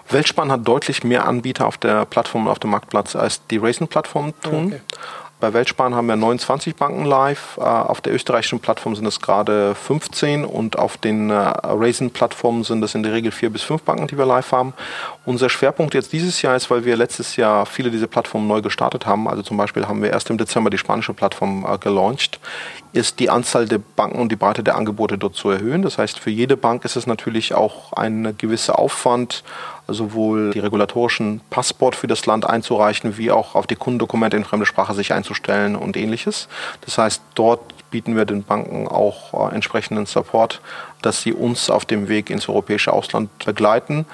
Weltsparen hat deutlich mehr Anbieter auf der Plattform, auf dem Marktplatz, als die Raisin-Plattform tun. Okay. Bei Weltsparen haben wir 29 Banken live. Äh, auf der österreichischen Plattform sind es gerade 15 und auf den äh, Raisin-Plattformen sind es in der Regel vier bis fünf Banken, die wir live haben. Unser Schwerpunkt jetzt dieses Jahr ist, weil wir letztes Jahr viele dieser Plattformen neu gestartet haben. Also zum Beispiel haben wir erst im Dezember die spanische Plattform äh, gelauncht, ist die Anzahl der Banken und die Breite der Angebote dort zu erhöhen. Das heißt, für jede Bank ist es natürlich auch ein gewisser Aufwand, sowohl die regulatorischen Passport für das Land einzureichen, wie auch auf die Kundendokumente in fremde Sprache sich einzustellen und ähnliches. Das heißt, dort bieten wir den Banken auch äh, entsprechenden Support, dass sie uns auf dem Weg ins europäische Ausland begleiten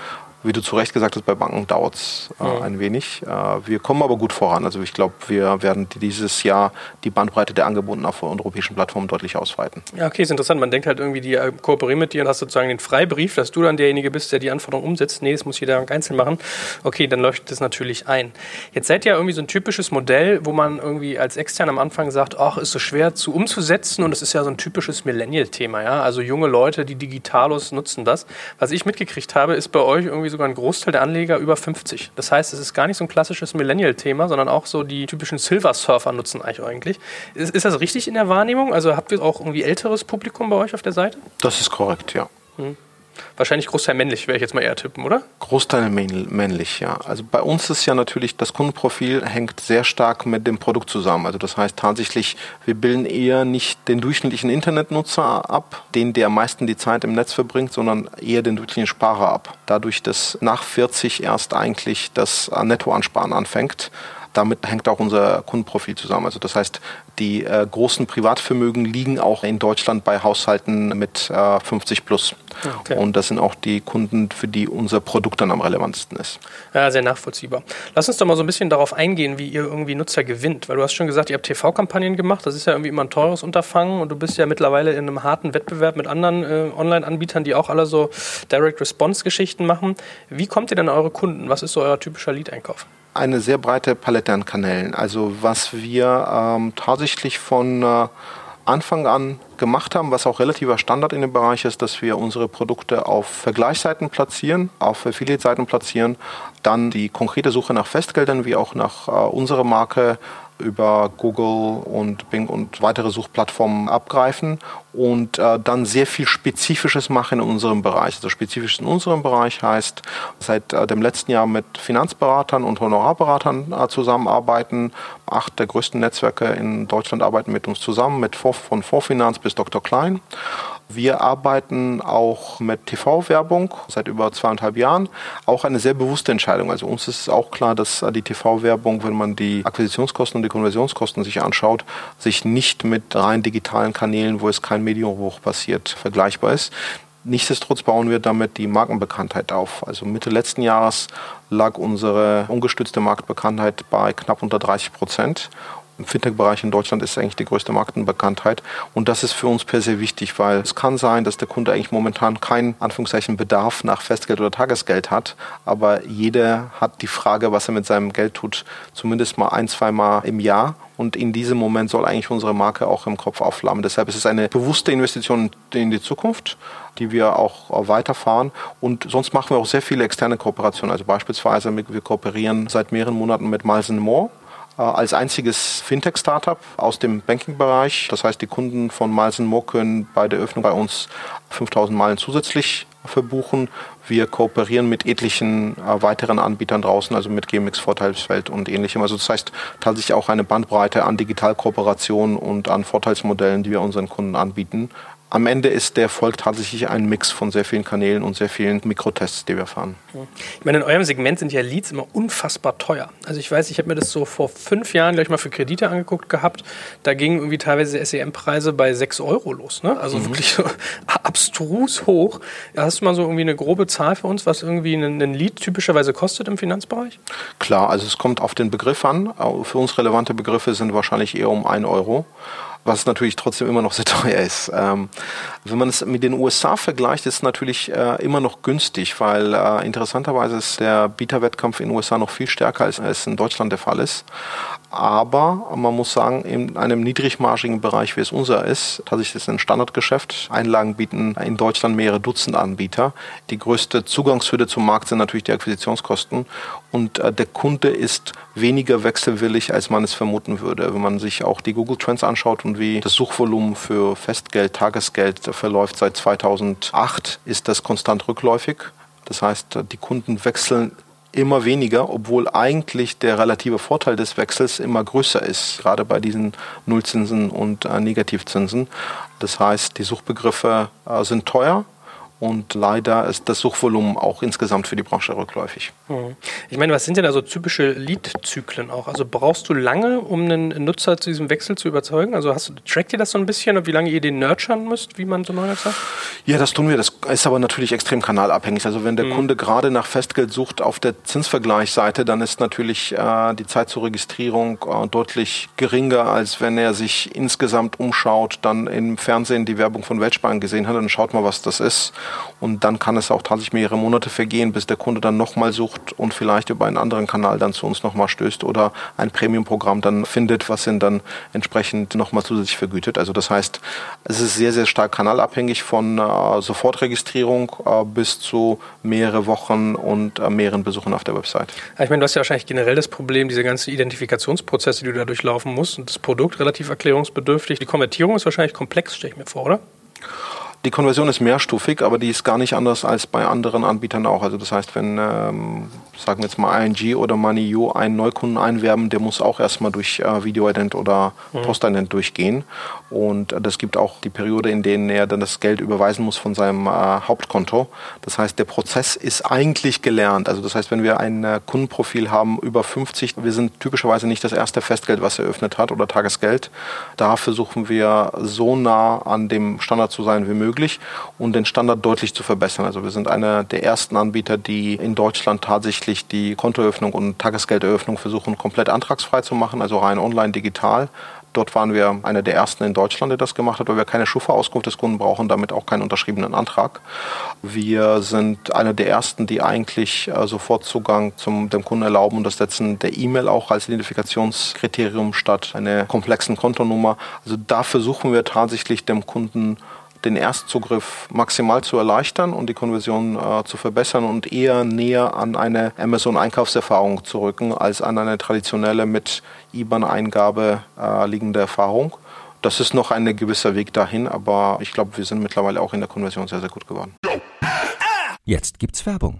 wie du zu Recht gesagt hast, bei Banken dauert es äh, ja. ein wenig. Äh, wir kommen aber gut voran. Also ich glaube, wir werden dieses Jahr die Bandbreite der Angebote auf europäischen Plattformen deutlich ausweiten. Ja, okay, ist interessant. Man denkt halt irgendwie, die äh, kooperieren mit dir und hast sozusagen den Freibrief, dass du dann derjenige bist, der die Anforderungen umsetzt. Nee, das muss jeder einzeln machen. Okay, dann läuft das natürlich ein. Jetzt seid ihr irgendwie so ein typisches Modell, wo man irgendwie als extern am Anfang sagt, ach, ist so schwer zu umzusetzen und es ist ja so ein typisches Millennial-Thema. Ja? Also junge Leute, die Digitalos nutzen das. Was ich mitgekriegt habe, ist bei euch irgendwie sogar ein Großteil der Anleger über 50. Das heißt, es ist gar nicht so ein klassisches Millennial-Thema, sondern auch so die typischen Silver-Surfer nutzen euch eigentlich. Ist, ist, das richtig in der Wahrnehmung? Also habt ihr auch irgendwie älteres Publikum bei euch auf der Seite? Das ist korrekt, ja. Hm. Wahrscheinlich Großteil männlich, wäre ich jetzt mal eher tippen, oder? Großteil männlich, ja. Also bei uns ist ja natürlich, das Kundenprofil hängt sehr stark mit dem Produkt zusammen. Also das heißt tatsächlich, wir bilden eher nicht den durchschnittlichen Internetnutzer ab, den der am meisten die Zeit im Netz verbringt, sondern eher den durchschnittlichen Sparer ab. Dadurch, dass nach 40 erst eigentlich das Nettoansparen anfängt damit hängt auch unser Kundenprofil zusammen. Also das heißt, die äh, großen Privatvermögen liegen auch in Deutschland bei Haushalten mit äh, 50 plus. Okay. Und das sind auch die Kunden, für die unser Produkt dann am relevantesten ist. Ja, sehr nachvollziehbar. Lass uns doch mal so ein bisschen darauf eingehen, wie ihr irgendwie Nutzer gewinnt. Weil du hast schon gesagt, ihr habt TV-Kampagnen gemacht. Das ist ja irgendwie immer ein teures Unterfangen und du bist ja mittlerweile in einem harten Wettbewerb mit anderen äh, Online-Anbietern, die auch alle so Direct-Response-Geschichten machen. Wie kommt ihr denn an eure Kunden? Was ist so euer typischer Lead-Einkauf? Eine sehr breite Palette an Kanälen. Also was wir ähm, tatsächlich von äh, Anfang an gemacht haben, was auch relativer Standard in dem Bereich ist, dass wir unsere Produkte auf Vergleichsseiten platzieren, auf Affiliate-Seiten platzieren, dann die konkrete Suche nach Festgeldern wie auch nach äh, unserer Marke über Google und Bing und weitere Suchplattformen abgreifen und äh, dann sehr viel Spezifisches machen in unserem Bereich. Also spezifisch in unserem Bereich heißt seit äh, dem letzten Jahr mit Finanzberatern und Honorarberatern äh, zusammenarbeiten. Acht der größten Netzwerke in Deutschland arbeiten mit uns zusammen, mit von Vorfinanz bis Dr. Klein. Wir arbeiten auch mit TV-Werbung seit über zweieinhalb Jahren. Auch eine sehr bewusste Entscheidung. Also uns ist auch klar, dass die TV-Werbung, wenn man die Akquisitionskosten und die Konversionskosten sich anschaut, sich nicht mit rein digitalen Kanälen, wo es kein Medienhoch passiert, vergleichbar ist. Nichtsdestotrotz bauen wir damit die Markenbekanntheit auf. Also Mitte letzten Jahres lag unsere ungestützte Marktbekanntheit bei knapp unter 30 Prozent im Fintech-Bereich in Deutschland ist eigentlich die größte Markenbekanntheit. Und das ist für uns per se wichtig, weil es kann sein, dass der Kunde eigentlich momentan keinen Anführungszeichen Bedarf nach Festgeld oder Tagesgeld hat. Aber jeder hat die Frage, was er mit seinem Geld tut, zumindest mal ein, zwei Mal im Jahr. Und in diesem Moment soll eigentlich unsere Marke auch im Kopf aufflammen. Deshalb ist es eine bewusste Investition in die Zukunft, die wir auch weiterfahren. Und sonst machen wir auch sehr viele externe Kooperationen. Also beispielsweise, wir kooperieren seit mehreren Monaten mit Miles More äh, als einziges Fintech-Startup aus dem Banking-Bereich. Das heißt, die Kunden von Miles More können bei der Öffnung bei uns 5000 Meilen zusätzlich verbuchen. Wir kooperieren mit etlichen äh, weiteren Anbietern draußen, also mit GMX Vorteilsfeld und ähnlichem. Also das heißt tatsächlich auch eine Bandbreite an Digitalkooperation und an Vorteilsmodellen, die wir unseren Kunden anbieten am Ende ist der Erfolg tatsächlich ein Mix von sehr vielen Kanälen und sehr vielen Mikrotests, die wir fahren. Ich meine, in eurem Segment sind ja Leads immer unfassbar teuer. Also ich weiß, ich habe mir das so vor fünf Jahren gleich mal für Kredite angeguckt gehabt. Da gingen irgendwie teilweise SEM-Preise bei sechs Euro los. Ne? Also mhm. wirklich so [LAUGHS] abstrus hoch. Hast du mal so irgendwie eine grobe Zahl für uns, was irgendwie ein, Lead typischerweise kostet im Finanzbereich? Klar, also es kommt auf den Begriff an. Für uns relevante Begriffe sind wahrscheinlich eher um ein Euro. Was natürlich trotzdem immer noch sehr teuer ist. Ähm, wenn man es mit den USA vergleicht, ist es natürlich äh, immer noch günstig, weil äh, interessanterweise ist der Bieterwettkampf in den USA noch viel stärker, als es in Deutschland der Fall ist. Aber man muss sagen, in einem niedrigmargigen Bereich, wie es unser ist, tatsächlich ist es ein Standardgeschäft. Einlagen bieten in Deutschland mehrere Dutzend Anbieter. Die größte Zugangshürde zum Markt sind natürlich die Akquisitionskosten. Und äh, der Kunde ist weniger wechselwillig, als man es vermuten würde. Wenn man sich auch die Google Trends anschaut und wie das Suchvolumen für Festgeld, Tagesgeld verläuft seit 2008, ist das konstant rückläufig. Das heißt, die Kunden wechseln immer weniger, obwohl eigentlich der relative Vorteil des Wechsels immer größer ist, gerade bei diesen Nullzinsen und äh, Negativzinsen. Das heißt, die Suchbegriffe äh, sind teuer, und leider ist das Suchvolumen auch insgesamt für die Branche rückläufig. Mhm. Ich meine, was sind denn also typische Lead-Zyklen auch? Also brauchst du lange, um einen Nutzer zu diesem Wechsel zu überzeugen? Also hast du, trackt ihr das so ein bisschen und wie lange ihr den nurturen müsst, wie man so neu sagt? Ja, das tun wir. Das ist aber natürlich extrem kanalabhängig. Also wenn der mhm. Kunde gerade nach Festgeld sucht auf der Zinsvergleichsseite, dann ist natürlich äh, die Zeit zur Registrierung äh, deutlich geringer, als wenn er sich insgesamt umschaut, dann im Fernsehen die Werbung von Weltsparen gesehen hat, dann schaut mal, was das ist und dann kann es auch tatsächlich mehrere Monate vergehen, bis der Kunde dann nochmal sucht und vielleicht über einen anderen Kanal dann zu uns nochmal stößt oder ein Premium-Programm dann findet, was ihn dann entsprechend nochmal zusätzlich vergütet. Also das heißt, es ist sehr, sehr stark kanalabhängig von äh, Sofortregistrierung äh, bis zu mehrere Wochen und äh, mehreren Besuchen auf der Website. ich meine, du hast ja wahrscheinlich generell das Problem, diese ganzen Identifikationsprozesse, die du da durchlaufen musst und das Produkt relativ erklärungsbedürftig. Die Konvertierung ist wahrscheinlich komplex, stelle ich mir vor, oder? Die Konversion ist mehrstufig, aber die ist gar nicht anders als bei anderen Anbietern auch. Also das heißt, wenn, ähm, sagen wir jetzt mal ING oder MoneyU einen Neukunden einwerben, der muss auch erstmal durch äh, Videoident oder mhm. Postident durchgehen. Und das gibt auch die Periode, in denen er dann das Geld überweisen muss von seinem äh, Hauptkonto. Das heißt, der Prozess ist eigentlich gelernt. Also das heißt, wenn wir ein äh, Kundenprofil haben über 50, wir sind typischerweise nicht das erste Festgeld, was er eröffnet hat oder Tagesgeld. Da versuchen wir so nah an dem Standard zu sein wie möglich und den Standard deutlich zu verbessern. Also wir sind einer der ersten Anbieter, die in Deutschland tatsächlich die Kontoeröffnung und Tagesgelderöffnung versuchen komplett antragsfrei zu machen, also rein online digital. Dort waren wir einer der ersten in Deutschland, der das gemacht hat, weil wir keine Schufa-Auskunft des Kunden brauchen, damit auch keinen unterschriebenen Antrag. Wir sind einer der ersten, die eigentlich äh, sofort Zugang zum dem Kunden erlauben und das setzen der E-Mail auch als Identifikationskriterium statt einer komplexen Kontonummer. Also da versuchen wir tatsächlich dem Kunden den Erstzugriff maximal zu erleichtern und die Konversion äh, zu verbessern und eher näher an eine Amazon-Einkaufserfahrung zu rücken, als an eine traditionelle mit IBAN-Eingabe äh, liegende Erfahrung. Das ist noch ein gewisser Weg dahin, aber ich glaube, wir sind mittlerweile auch in der Konversion sehr, sehr gut geworden. Jetzt gibt's Werbung.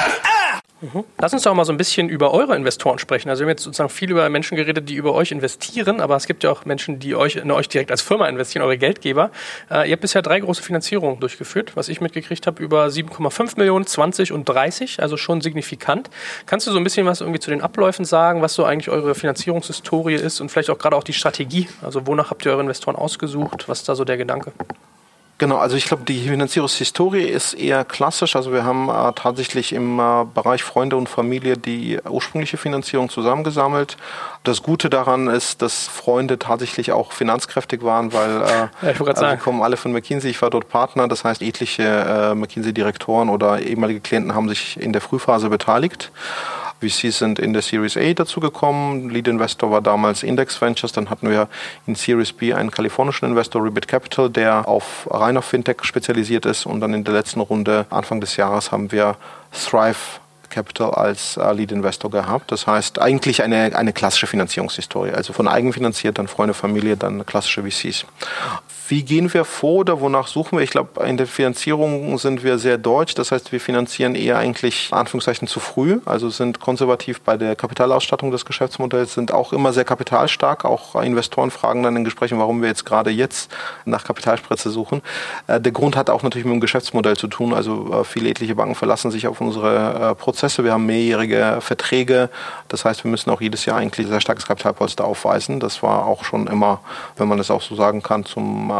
Lass uns doch mal so ein bisschen über eure Investoren sprechen. Also wir haben jetzt sozusagen viel über Menschen geredet, die über euch investieren, aber es gibt ja auch Menschen, die euch, in euch direkt als Firma investieren, eure Geldgeber. Äh, ihr habt bisher drei große Finanzierungen durchgeführt, was ich mitgekriegt habe, über 7,5 Millionen, 20 und 30, also schon signifikant. Kannst du so ein bisschen was irgendwie zu den Abläufen sagen, was so eigentlich eure Finanzierungshistorie ist und vielleicht auch gerade auch die Strategie? Also wonach habt ihr eure Investoren ausgesucht? Was ist da so der Gedanke? Genau, also ich glaube, die Finanzierungshistorie ist eher klassisch. Also wir haben äh, tatsächlich im äh, Bereich Freunde und Familie die ursprüngliche Finanzierung zusammengesammelt. Das Gute daran ist, dass Freunde tatsächlich auch finanzkräftig waren, weil äh, [LAUGHS] ja, also kommen alle von McKinsey. Ich war dort Partner, das heißt etliche äh, McKinsey-Direktoren oder ehemalige Klienten haben sich in der Frühphase beteiligt. VCs sind in der Series A dazugekommen. Lead Investor war damals Index Ventures. Dann hatten wir in Series B einen kalifornischen Investor, Ribbit Capital, der auf rein auf Fintech spezialisiert ist. Und dann in der letzten Runde, Anfang des Jahres, haben wir Thrive Capital als äh, Lead Investor gehabt. Das heißt eigentlich eine, eine klassische Finanzierungshistorie. Also von eigenfinanziert, dann Freunde, Familie, dann klassische VCs. Wie gehen wir vor oder wonach suchen wir? Ich glaube, in der Finanzierung sind wir sehr deutsch. Das heißt, wir finanzieren eher eigentlich Anführungszeichen zu früh, also sind konservativ bei der Kapitalausstattung des Geschäftsmodells, sind auch immer sehr kapitalstark. Auch Investoren fragen dann in Gesprächen, warum wir jetzt gerade jetzt nach Kapitalspritze suchen. Äh, der Grund hat auch natürlich mit dem Geschäftsmodell zu tun. Also äh, viele etliche Banken verlassen sich auf unsere äh, Prozesse. Wir haben mehrjährige Verträge. Das heißt, wir müssen auch jedes Jahr eigentlich sehr starkes Kapitalpolster aufweisen. Das war auch schon immer, wenn man das auch so sagen kann, zum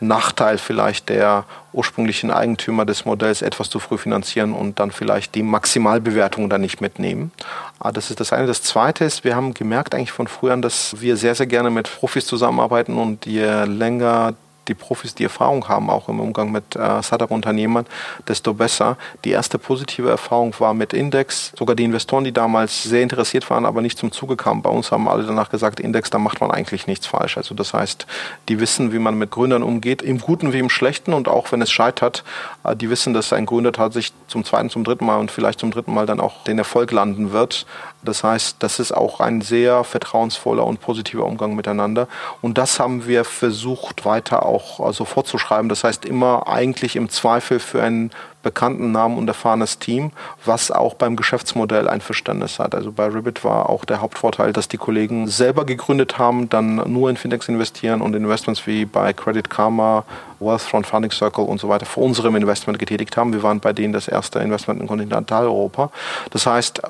Nachteil vielleicht der ursprünglichen Eigentümer des Modells etwas zu früh finanzieren und dann vielleicht die Maximalbewertung dann nicht mitnehmen. Ah, das ist das eine. Das zweite ist, wir haben gemerkt eigentlich von früher an, dass wir sehr, sehr gerne mit Profis zusammenarbeiten und je länger die Profis die Erfahrung haben, auch im Umgang mit äh, Startup-Unternehmern, desto besser. Die erste positive Erfahrung war mit Index. Sogar die Investoren, die damals sehr interessiert waren, aber nicht zum Zuge kamen, bei uns haben alle danach gesagt, Index, da macht man eigentlich nichts falsch. Also das heißt, die wissen, wie man mit Gründern umgeht, im Guten wie im Schlechten und auch wenn es scheitert, äh, die wissen, dass ein Gründer tatsächlich zum zweiten, zum dritten Mal und vielleicht zum dritten Mal dann auch den Erfolg landen wird. Das heißt, das ist auch ein sehr vertrauensvoller und positiver Umgang miteinander. Und das haben wir versucht weiter auch also fortzuschreiben. Das heißt, immer eigentlich im Zweifel für einen bekannten Namen und erfahrenes Team, was auch beim Geschäftsmodell ein Verständnis hat. Also bei Ribbit war auch der Hauptvorteil, dass die Kollegen selber gegründet haben, dann nur in Fintechs investieren und Investments wie bei Credit Karma, Wealthfront, Funding Circle und so weiter vor unserem Investment getätigt haben. Wir waren bei denen das erste Investment in Kontinentaleuropa. Das heißt,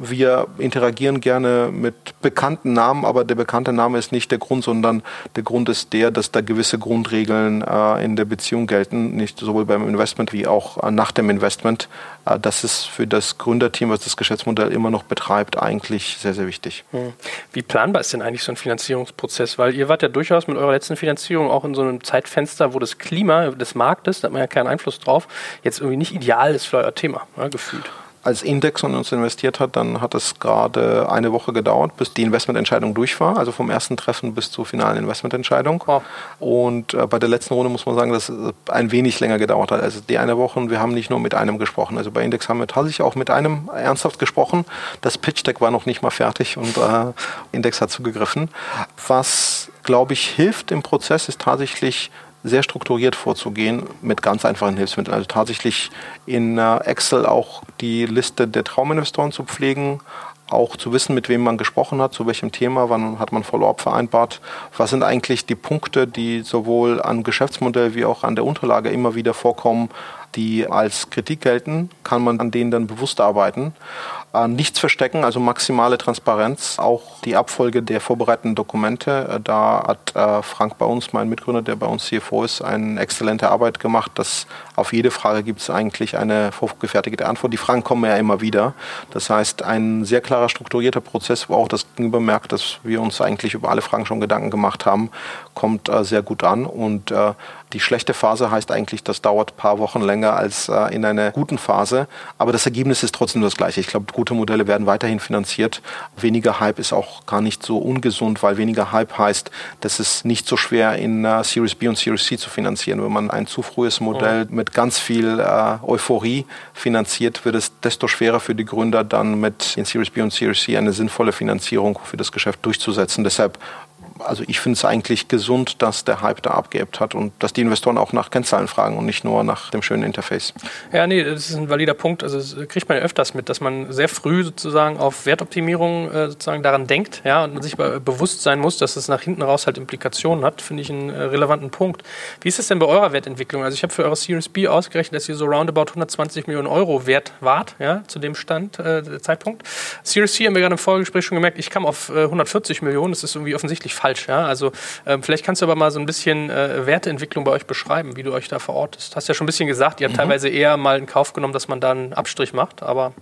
wir interagieren gerne mit bekannten Namen, aber der bekannte Name ist nicht der Grund, sondern der Grund ist der, dass da gewisse Grundregeln äh, in der Beziehung gelten, nicht sowohl beim Investment wie auch an nach dem Investment. Äh, das ist für das Gründerteam, was das Geschäftsmodell immer noch betreibt, eigentlich sehr, sehr wichtig. Hm. Wie planbar ist denn eigentlich so ein Finanzierungsprozess? Weil ihr wart ja durchaus mit eurer letzten Finanzierung auch in so einem Zeitfenster, wo das Klima des Marktes, da hat man ja keinen Einfluss drauf, jetzt irgendwie nicht ideal ist für euer Thema, ja, gefühlt als Index und uns investiert hat, dann hat es gerade eine Woche gedauert, bis die Investmententscheidung durch war, also vom ersten Treffen bis zur finalen Investmententscheidung. Wow. Und äh, bei der letzten Runde muss man sagen, dass es ein wenig länger gedauert hat. Also die eine Woche, wir haben nicht nur mit einem gesprochen. Also bei Index haben wir tatsächlich auch mit einem ernsthaft gesprochen. Das Pitch Deck war noch nicht mal fertig und äh, Index hat zugegriffen. Was, glaube ich, hilft im Prozess, ist tatsächlich sehr strukturiert vorzugehen mit ganz einfachen Hilfsmitteln. Also tatsächlich in äh, Excel auch die Liste der Trauminvestoren zu pflegen, auch zu wissen, mit wem man gesprochen hat, zu welchem Thema, wann hat man Follow-up vereinbart, was sind eigentlich die Punkte, die sowohl an Geschäftsmodell wie auch an der Unterlage immer wieder vorkommen, die als Kritik gelten, kann man an denen dann bewusst arbeiten nichts verstecken, also maximale Transparenz. Auch die Abfolge der vorbereiteten Dokumente. Äh, da hat äh, Frank bei uns, mein Mitgründer, der bei uns CFO ist, eine exzellente Arbeit gemacht. Dass auf jede Frage gibt es eigentlich eine vorgefertigte Antwort. Die Fragen kommen ja immer wieder. Das heißt, ein sehr klarer, strukturierter Prozess, wo auch das Gegenüber merkt, dass wir uns eigentlich über alle Fragen schon Gedanken gemacht haben, kommt äh, sehr gut an. Und die schlechte Phase heißt eigentlich, das dauert ein paar Wochen länger als in einer guten Phase. Aber das Ergebnis ist trotzdem das gleiche. Ich glaube, gute Modelle werden weiterhin finanziert. Weniger Hype ist auch gar nicht so ungesund, weil weniger Hype heißt, dass es nicht so schwer in uh, Series B und Series C zu finanzieren. Wenn man ein zu frühes Modell mit ganz viel uh, Euphorie finanziert, wird es desto schwerer für die Gründer dann mit in Series B und Series C eine sinnvolle Finanzierung für das Geschäft durchzusetzen. Deshalb also ich finde es eigentlich gesund, dass der Hype da abgeebbt hat und dass die Investoren auch nach Kennzahlen fragen und nicht nur nach dem schönen Interface. Ja, nee, das ist ein valider Punkt. Also das kriegt man ja öfters mit, dass man sehr früh sozusagen auf Wertoptimierung äh, sozusagen daran denkt, ja, und man sich bewusst sein muss, dass es nach hinten raus halt Implikationen hat, finde ich einen äh, relevanten Punkt. Wie ist es denn bei eurer Wertentwicklung? Also ich habe für eure Series B ausgerechnet, dass ihr so roundabout 120 Millionen Euro wert wart, ja, zu dem Stand, äh, Zeitpunkt. Series C haben wir gerade im Vorgespräch schon gemerkt, ich kam auf äh, 140 Millionen, das ist irgendwie offensichtlich falsch, ja. Also ähm, vielleicht kannst du aber mal so ein bisschen äh, Werteentwicklung bei euch beschreiben, wie du euch da verortest. Hast ja schon ein bisschen gesagt, ihr habt mhm. teilweise eher mal in Kauf genommen, dass man da einen Abstrich macht, aber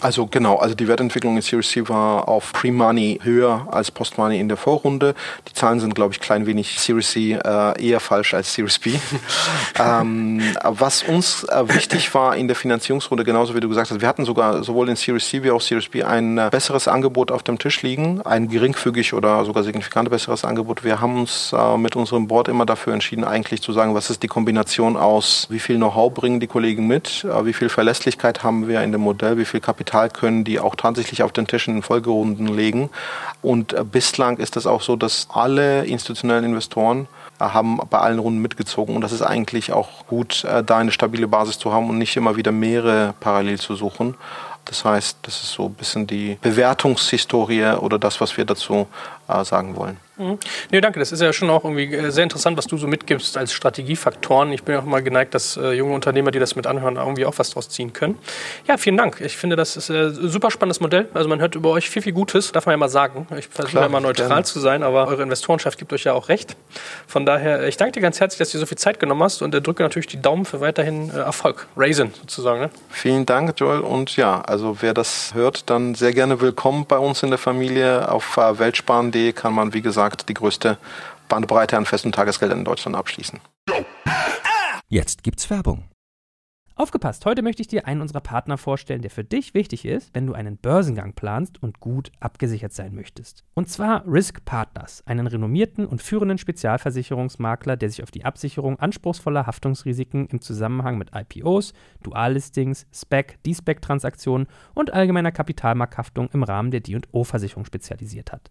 also genau, also die Wertentwicklung in Series C war auf Pre-Money höher als Post-Money in der Vorrunde. Die Zahlen sind, glaube ich, klein wenig Series C äh, eher falsch als Series B. [LAUGHS] ähm, was uns äh, wichtig war in der Finanzierungsrunde, genauso wie du gesagt hast, wir hatten sogar sowohl in Series C wie auch Series B ein äh, besseres Angebot auf dem Tisch liegen, ein geringfügig oder sogar signifikant besseres Angebot. Wir haben uns äh, mit unserem Board immer dafür entschieden, eigentlich zu sagen, was ist die Kombination aus, wie viel Know-how bringen die Kollegen mit, äh, wie viel Verlässlichkeit haben wir in dem Modell, wie viel viel Kapital können die auch tatsächlich auf den Tischen in Folgerunden legen. Und äh, bislang ist es auch so, dass alle institutionellen Investoren äh, haben bei allen Runden mitgezogen. Und das ist eigentlich auch gut, äh, da eine stabile Basis zu haben und nicht immer wieder mehrere parallel zu suchen. Das heißt, das ist so ein bisschen die Bewertungshistorie oder das, was wir dazu sagen wollen. Mhm. Nee, danke. Das ist ja schon auch irgendwie äh, sehr interessant, was du so mitgibst als Strategiefaktoren. Ich bin auch mal geneigt, dass äh, junge Unternehmer, die das mit anhören, irgendwie auch was draus ziehen können. Ja, vielen Dank. Ich finde, das ist ein äh, super spannendes Modell. Also man hört über euch viel, viel Gutes, darf man ja mal sagen. Ich versuche ja mal neutral gerne. zu sein, aber eure Investorenschaft gibt euch ja auch recht. Von daher, äh, ich danke dir ganz herzlich, dass du dir so viel Zeit genommen hast und äh, drücke natürlich die Daumen für weiterhin äh, Erfolg. Raisin sozusagen. Ne? Vielen Dank, Joel. Und ja, also wer das hört, dann sehr gerne willkommen bei uns in der Familie. Auf weltsparen.de kann man, wie gesagt, die größte Bandbreite an festen Tagesgeldern in Deutschland abschließen. Jetzt gibt's Werbung. Aufgepasst, heute möchte ich dir einen unserer Partner vorstellen, der für dich wichtig ist, wenn du einen Börsengang planst und gut abgesichert sein möchtest. Und zwar Risk Partners, einen renommierten und führenden Spezialversicherungsmakler, der sich auf die Absicherung anspruchsvoller Haftungsrisiken im Zusammenhang mit IPOs, Duallistings, SPEC, D-SPEC-Transaktionen und allgemeiner Kapitalmarkthaftung im Rahmen der D&O-Versicherung spezialisiert hat.